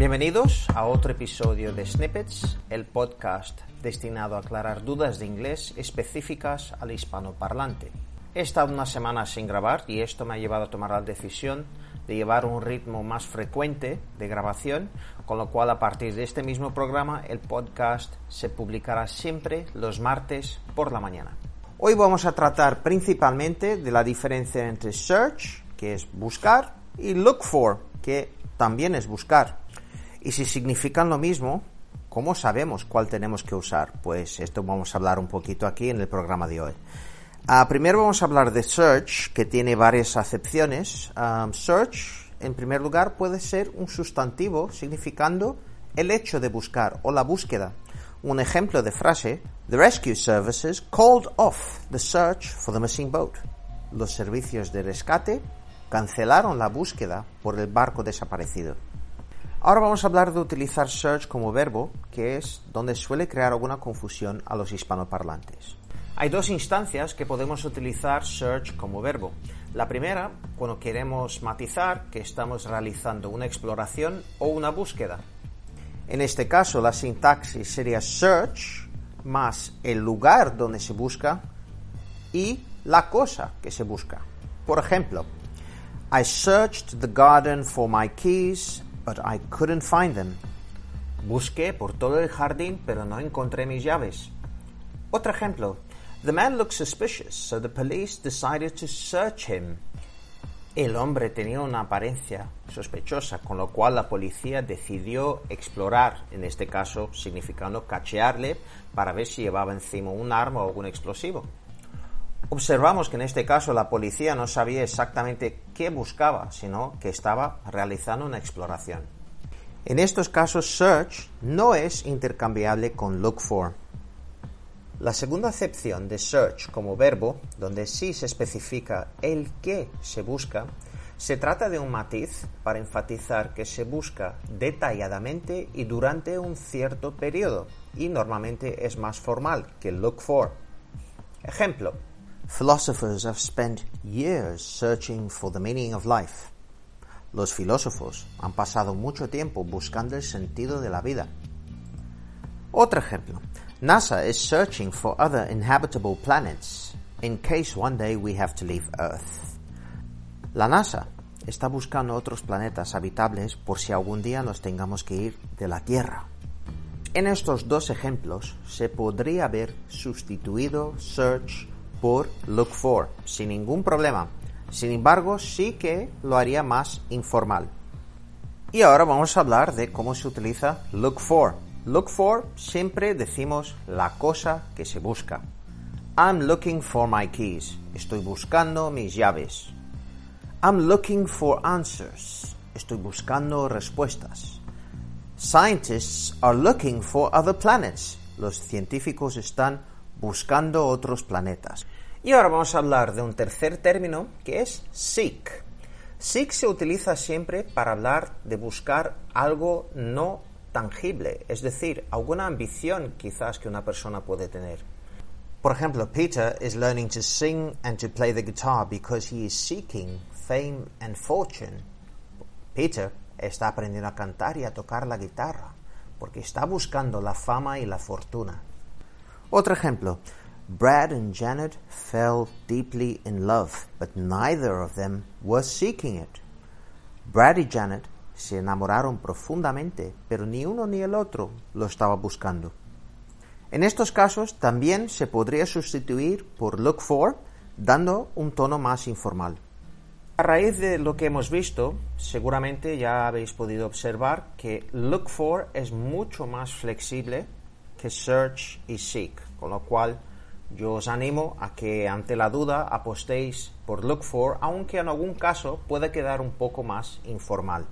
Bienvenidos a otro episodio de Snippets, el podcast destinado a aclarar dudas de inglés específicas al hispanoparlante. He estado una semana sin grabar y esto me ha llevado a tomar la decisión de llevar un ritmo más frecuente de grabación, con lo cual a partir de este mismo programa el podcast se publicará siempre los martes por la mañana. Hoy vamos a tratar principalmente de la diferencia entre search, que es buscar, y look for, que también es buscar. Y si significan lo mismo, ¿cómo sabemos cuál tenemos que usar? Pues esto vamos a hablar un poquito aquí en el programa de hoy. Ah, primero vamos a hablar de search, que tiene varias acepciones. Um, search, en primer lugar, puede ser un sustantivo significando el hecho de buscar o la búsqueda. Un ejemplo de frase, The Rescue Services called off the search for the missing boat. Los servicios de rescate cancelaron la búsqueda por el barco desaparecido. Ahora vamos a hablar de utilizar search como verbo, que es donde suele crear alguna confusión a los hispanoparlantes. Hay dos instancias que podemos utilizar search como verbo. La primera, cuando queremos matizar que estamos realizando una exploración o una búsqueda. En este caso, la sintaxis sería search más el lugar donde se busca y la cosa que se busca. Por ejemplo, I searched the garden for my keys but I couldn't find them. Busqué por todo el jardín, pero no encontré mis llaves. Otro ejemplo. The man looked suspicious, so the police decided to search him. El hombre tenía una apariencia sospechosa, con lo cual la policía decidió explorar, en este caso significando cachearle, para ver si llevaba encima un arma o algún explosivo. Observamos que en este caso la policía no sabía exactamente qué buscaba, sino que estaba realizando una exploración. En estos casos, search no es intercambiable con look for. La segunda acepción de search como verbo, donde sí se especifica el qué se busca, se trata de un matiz para enfatizar que se busca detalladamente y durante un cierto periodo, y normalmente es más formal que look for. Ejemplo, Philosophers have spent years searching for the meaning of life. Los filósofos han pasado mucho tiempo buscando el sentido de la vida. Otro ejemplo. NASA is searching for other inhabitable planets in case one day we have to leave Earth. La NASA está buscando otros planetas habitables por si algún día nos tengamos que ir de la Tierra. En estos dos ejemplos se podría haber sustituido search por look for, sin ningún problema. Sin embargo, sí que lo haría más informal. Y ahora vamos a hablar de cómo se utiliza look for. Look for siempre decimos la cosa que se busca. I'm looking for my keys. Estoy buscando mis llaves. I'm looking for answers. Estoy buscando respuestas. Scientists are looking for other planets. Los científicos están buscando otros planetas. Y ahora vamos a hablar de un tercer término que es seek. Seek se utiliza siempre para hablar de buscar algo no tangible, es decir, alguna ambición quizás que una persona puede tener. Por ejemplo, Peter is learning to sing and to play the guitar because he is seeking fame and fortune. Peter está aprendiendo a cantar y a tocar la guitarra porque está buscando la fama y la fortuna. Otro ejemplo. Brad and Janet fell deeply in love, but neither of them was seeking it. Brad y Janet se enamoraron profundamente, pero ni uno ni el otro lo estaba buscando. En estos casos también se podría sustituir por look for, dando un tono más informal. A raíz de lo que hemos visto, seguramente ya habéis podido observar que look for es mucho más flexible que search y seek, con lo cual yo os animo a que ante la duda apostéis por look for, aunque en algún caso puede quedar un poco más informal.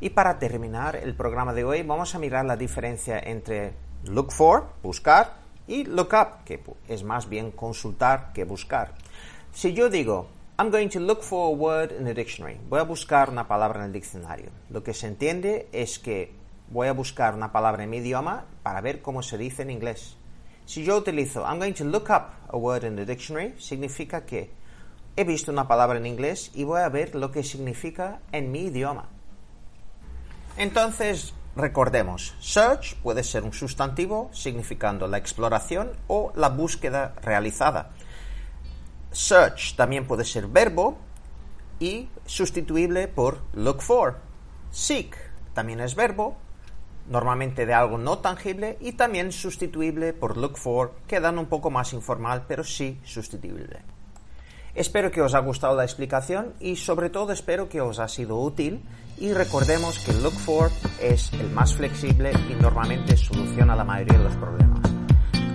Y para terminar el programa de hoy vamos a mirar la diferencia entre look for, buscar, y look up, que es más bien consultar que buscar. Si yo digo, I'm going to look for a word in the dictionary, voy a buscar una palabra en el diccionario, lo que se entiende es que voy a buscar una palabra en mi idioma para ver cómo se dice en inglés. Si yo utilizo I'm going to look up a word in the dictionary, significa que he visto una palabra en inglés y voy a ver lo que significa en mi idioma. Entonces, recordemos, search puede ser un sustantivo significando la exploración o la búsqueda realizada. Search también puede ser verbo y sustituible por look for. Seek también es verbo, normalmente de algo no tangible y también sustituible por look for, quedando un poco más informal, pero sí sustituible. Espero que os haya gustado la explicación y sobre todo espero que os ha sido útil y recordemos que look for es el más flexible y normalmente soluciona la mayoría de los problemas.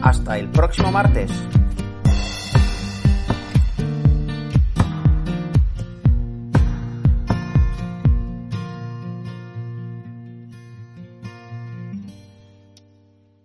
Hasta el próximo martes.